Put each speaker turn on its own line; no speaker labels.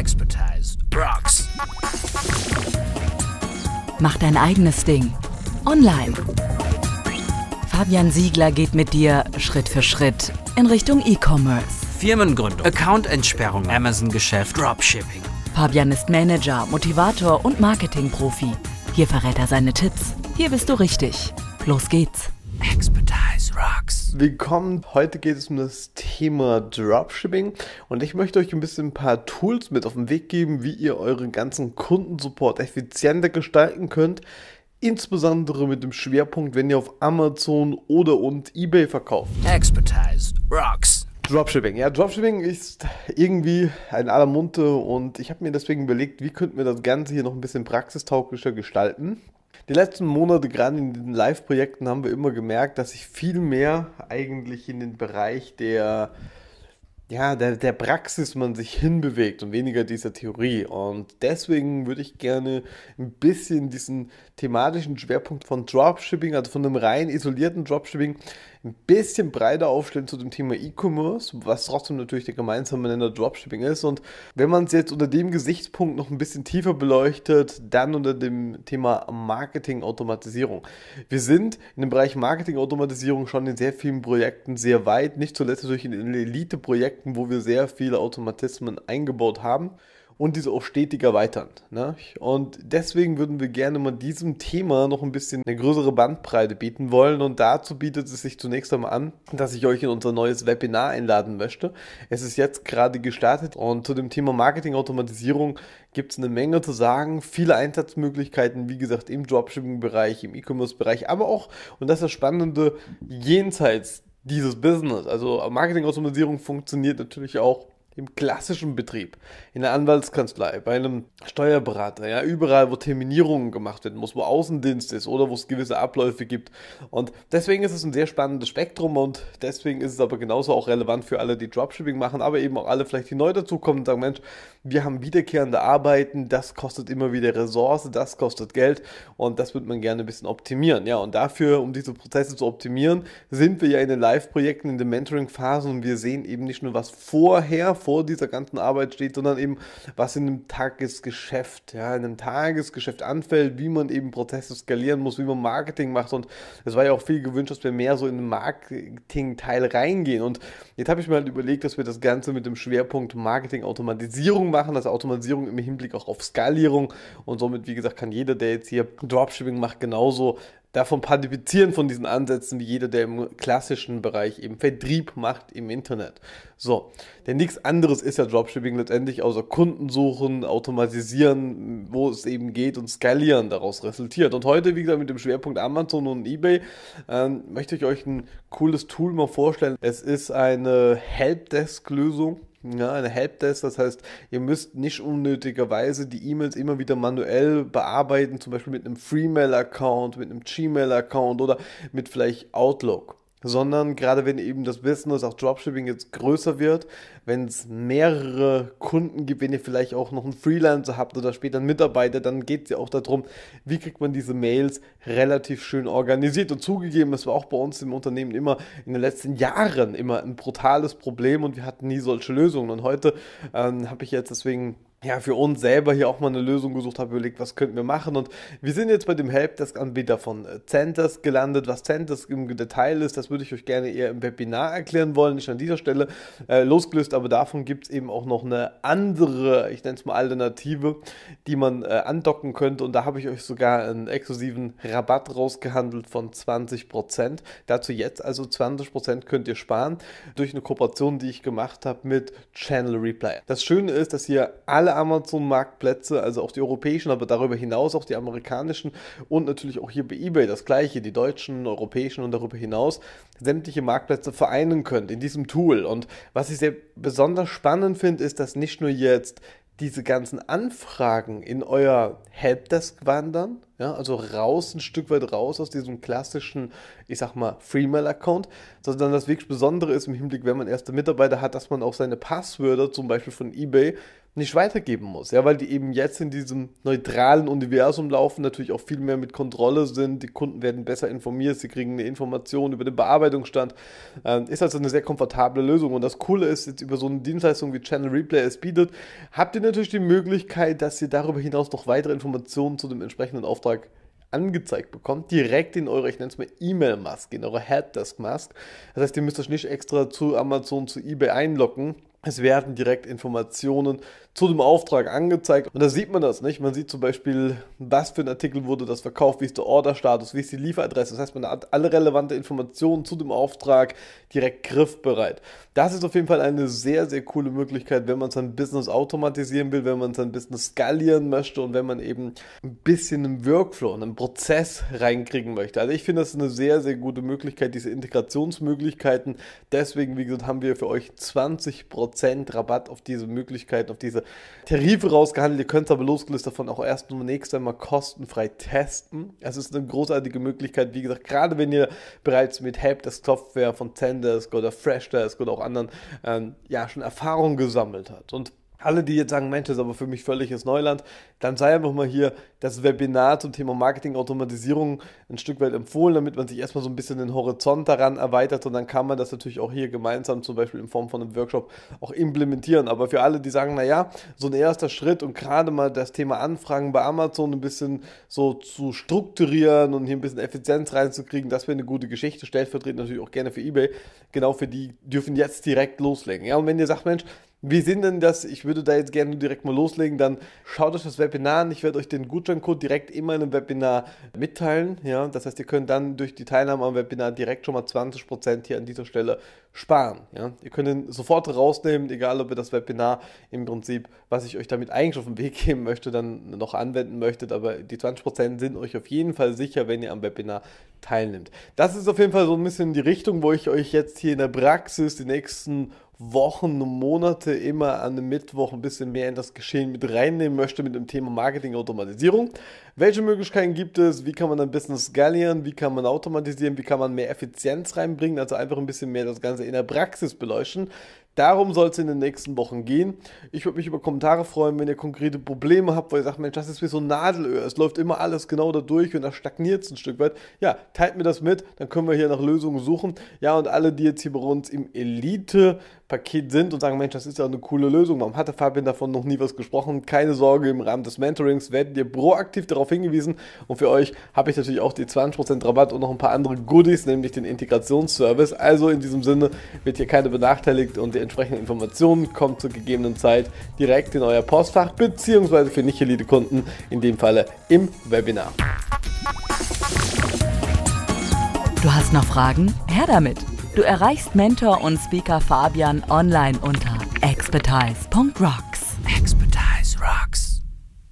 Expertise rocks.
Mach dein eigenes Ding. Online. Fabian Siegler geht mit dir Schritt für Schritt in Richtung E-Commerce.
Firmengründung, Accountentsperrung, Amazon-Geschäft, Dropshipping.
Fabian ist Manager, Motivator und Marketingprofi. Hier verrät er seine Tipps. Hier bist du richtig. Los geht's.
Expertise.
Willkommen. Heute geht es um das Thema Dropshipping und ich möchte euch ein bisschen ein paar Tools mit auf den Weg geben, wie ihr euren ganzen Kundensupport effizienter gestalten könnt. Insbesondere mit dem Schwerpunkt, wenn ihr auf Amazon oder und eBay verkauft.
Expertise rocks.
Dropshipping. Ja, Dropshipping ist irgendwie ein aller Munde und ich habe mir deswegen überlegt, wie könnten wir das Ganze hier noch ein bisschen praxistauglicher gestalten. Die letzten Monate, gerade in den Live-Projekten, haben wir immer gemerkt, dass sich viel mehr eigentlich in den Bereich der, ja, der, der Praxis man sich hinbewegt und weniger dieser Theorie. Und deswegen würde ich gerne ein bisschen diesen thematischen Schwerpunkt von Dropshipping, also von einem rein isolierten Dropshipping, ein bisschen breiter aufstellen zu dem Thema E-Commerce, was trotzdem natürlich der gemeinsame Nenner Dropshipping ist. Und wenn man es jetzt unter dem Gesichtspunkt noch ein bisschen tiefer beleuchtet, dann unter dem Thema Marketing-Automatisierung. Wir sind in dem Bereich Marketing-Automatisierung schon in sehr vielen Projekten sehr weit, nicht zuletzt natürlich in Elite-Projekten, wo wir sehr viele Automatismen eingebaut haben und diese auch stetig erweitern. Ne? Und deswegen würden wir gerne mal diesem Thema noch ein bisschen eine größere Bandbreite bieten wollen. Und dazu bietet es sich zunächst einmal an, dass ich euch in unser neues Webinar einladen möchte. Es ist jetzt gerade gestartet und zu dem Thema Marketing-Automatisierung gibt es eine Menge zu sagen, viele Einsatzmöglichkeiten, wie gesagt, im Dropshipping-Bereich, im E-Commerce-Bereich, aber auch, und das ist das Spannende, jenseits dieses Business. Also Marketing-Automatisierung funktioniert natürlich auch im klassischen Betrieb, in der Anwaltskanzlei, bei einem Steuerberater, ja, überall, wo Terminierungen gemacht werden muss, wo Außendienst ist oder wo es gewisse Abläufe gibt. Und deswegen ist es ein sehr spannendes Spektrum und deswegen ist es aber genauso auch relevant für alle, die Dropshipping machen, aber eben auch alle vielleicht, die neu dazukommen und sagen, Mensch, wir haben wiederkehrende Arbeiten, das kostet immer wieder Ressource, das kostet Geld und das wird man gerne ein bisschen optimieren. Ja, und dafür, um diese Prozesse zu optimieren, sind wir ja in den Live-Projekten, in den Mentoring-Phasen und wir sehen eben nicht nur, was vorher, vor dieser ganzen Arbeit steht, sondern eben, was in einem Tagesgeschäft, ja, in einem Tagesgeschäft anfällt, wie man eben Prozesse skalieren muss, wie man Marketing macht und es war ja auch viel gewünscht, dass wir mehr so in den Marketing-Teil reingehen und jetzt habe ich mir halt überlegt, dass wir das Ganze mit dem Schwerpunkt Marketing-Automatisierung machen, also Automatisierung im Hinblick auch auf Skalierung und somit, wie gesagt, kann jeder, der jetzt hier Dropshipping macht, genauso davon partizipieren von diesen Ansätzen wie jeder, der im klassischen Bereich eben Vertrieb macht im Internet. So, denn nichts anderes ist ja Dropshipping letztendlich außer Kunden suchen, automatisieren, wo es eben geht und skalieren daraus resultiert. Und heute, wie gesagt, mit dem Schwerpunkt Amazon und eBay, ähm, möchte ich euch ein cooles Tool mal vorstellen. Es ist eine Helpdesk-Lösung ja, eine Helpdesk, das heißt, ihr müsst nicht unnötigerweise die E-Mails immer wieder manuell bearbeiten, zum Beispiel mit einem Freemail-Account, mit einem Gmail-Account oder mit vielleicht Outlook sondern gerade wenn eben das Business, auch Dropshipping jetzt größer wird, wenn es mehrere Kunden gibt, wenn ihr vielleicht auch noch einen Freelancer habt oder später einen Mitarbeiter, dann geht es ja auch darum, wie kriegt man diese Mails relativ schön organisiert. Und zugegeben, das war auch bei uns im Unternehmen immer in den letzten Jahren immer ein brutales Problem und wir hatten nie solche Lösungen. Und heute ähm, habe ich jetzt deswegen ja, für uns selber hier auch mal eine Lösung gesucht, habe überlegt, was könnten wir machen. Und wir sind jetzt bei dem Helpdesk-Anbieter von äh, Centers gelandet. Was Centers im Detail ist, das würde ich euch gerne eher im Webinar erklären wollen, nicht an dieser Stelle äh, losgelöst, aber davon gibt es eben auch noch eine andere, ich nenne es mal Alternative, die man äh, andocken könnte. Und da habe ich euch sogar einen exklusiven Rabatt rausgehandelt von 20%. Dazu jetzt also 20% könnt ihr sparen durch eine Kooperation, die ich gemacht habe mit Channel Replay. Das Schöne ist, dass ihr alle alle Amazon-Marktplätze, also auch die europäischen, aber darüber hinaus auch die amerikanischen und natürlich auch hier bei eBay das gleiche, die deutschen, europäischen und darüber hinaus sämtliche Marktplätze vereinen könnt in diesem Tool. Und was ich sehr besonders spannend finde, ist, dass nicht nur jetzt diese ganzen Anfragen in euer Helpdesk wandern, Ja, also raus, ein Stück weit raus aus diesem klassischen, ich sag mal, Freemail-Account, sondern das wirklich Besondere ist im Hinblick, wenn man erste Mitarbeiter hat, dass man auch seine Passwörter, zum Beispiel von eBay, nicht weitergeben muss. Ja, weil die eben jetzt in diesem neutralen Universum laufen, natürlich auch viel mehr mit Kontrolle sind. Die Kunden werden besser informiert, sie kriegen eine Information über den Bearbeitungsstand. Ähm, ist also eine sehr komfortable Lösung. Und das Coole ist, jetzt über so eine Dienstleistung wie Channel Replay es bietet, habt ihr natürlich die Möglichkeit, dass ihr darüber hinaus noch weitere Informationen zu dem entsprechenden Auftrag angezeigt bekommt, direkt in eure, ich nenne es mal E-Mail-Maske, in eure Helpdesk-Mask. Das heißt, ihr müsst euch nicht extra zu Amazon, zu eBay einloggen, es werden direkt Informationen zu dem Auftrag angezeigt. Und da sieht man das nicht. Man sieht zum Beispiel, was für ein Artikel wurde das verkauft, wie ist der Orderstatus, wie ist die Lieferadresse. Das heißt, man hat alle relevante Informationen zu dem Auftrag direkt griffbereit. Das ist auf jeden Fall eine sehr, sehr coole Möglichkeit, wenn man sein Business automatisieren will, wenn man sein Business skalieren möchte und wenn man eben ein bisschen einen Workflow, einen Prozess reinkriegen möchte. Also ich finde das eine sehr, sehr gute Möglichkeit, diese Integrationsmöglichkeiten. Deswegen, wie gesagt, haben wir für euch 20% Rabatt auf diese Möglichkeiten, auf diese Tarife rausgehandelt. Ihr könnt es aber losgelöst davon auch erst zunächst einmal kostenfrei testen. Es ist eine großartige Möglichkeit, wie gesagt, gerade wenn ihr bereits mit Helpdesk Software von Zendesk oder Freshdesk oder auch anderen ähm, ja, schon Erfahrung gesammelt hat. Und alle, die jetzt sagen, Mensch, das ist aber für mich völliges Neuland, dann sei einfach mal hier das Webinar zum Thema Marketing-Automatisierung ein Stück weit empfohlen, damit man sich erstmal so ein bisschen den Horizont daran erweitert und dann kann man das natürlich auch hier gemeinsam zum Beispiel in Form von einem Workshop auch implementieren. Aber für alle, die sagen, naja, so ein erster Schritt und gerade mal das Thema Anfragen bei Amazon ein bisschen so zu strukturieren und hier ein bisschen Effizienz reinzukriegen, das wäre eine gute Geschichte. Stellvertretend natürlich auch gerne für eBay. Genau für die dürfen jetzt direkt loslegen. Ja, und wenn ihr sagt, Mensch, wie sind denn das? Ich würde da jetzt gerne direkt mal loslegen. Dann schaut euch das Webinar an. Ich werde euch den Gutscheincode direkt in meinem Webinar mitteilen. Ja, das heißt, ihr könnt dann durch die Teilnahme am Webinar direkt schon mal 20% hier an dieser Stelle sparen. Ja, ihr könnt ihn sofort rausnehmen, egal ob ihr das Webinar im Prinzip, was ich euch damit eigentlich auf den Weg geben möchte, dann noch anwenden möchtet. Aber die 20% sind euch auf jeden Fall sicher, wenn ihr am Webinar teilnimmt. Das ist auf jeden Fall so ein bisschen die Richtung, wo ich euch jetzt hier in der Praxis die nächsten Wochen und Monate immer an einem Mittwoch ein bisschen mehr in das Geschehen mit reinnehmen möchte mit dem Thema Marketing Automatisierung. Welche Möglichkeiten gibt es? Wie kann man ein Business skalieren? Wie kann man automatisieren? Wie kann man mehr Effizienz reinbringen? Also einfach ein bisschen mehr das Ganze in der Praxis beleuchten. Darum soll es in den nächsten Wochen gehen. Ich würde mich über Kommentare freuen, wenn ihr konkrete Probleme habt, weil ihr sagt, Mensch, das ist wie so ein Nadelöhr. Es läuft immer alles genau da durch und da stagniert es ein Stück weit. Ja, teilt mir das mit, dann können wir hier nach Lösungen suchen. Ja, und alle, die jetzt hier bei uns im Elite-Paket sind und sagen, Mensch, das ist ja eine coole Lösung. Warum hatte Fabian davon noch nie was gesprochen? Keine Sorge, im Rahmen des Mentorings werdet ihr proaktiv darauf hingewiesen. Und für euch habe ich natürlich auch die 20% Rabatt und noch ein paar andere Goodies, nämlich den Integrationsservice. Also in diesem Sinne wird hier keine benachteiligt und die entsprechenden Informationen kommen zur gegebenen Zeit direkt in euer Postfach, beziehungsweise für Nicht-Elite-Kunden, in dem Falle im Webinar.
Du hast noch Fragen? Her damit! Du erreichst Mentor und Speaker Fabian online unter expertise.rocks.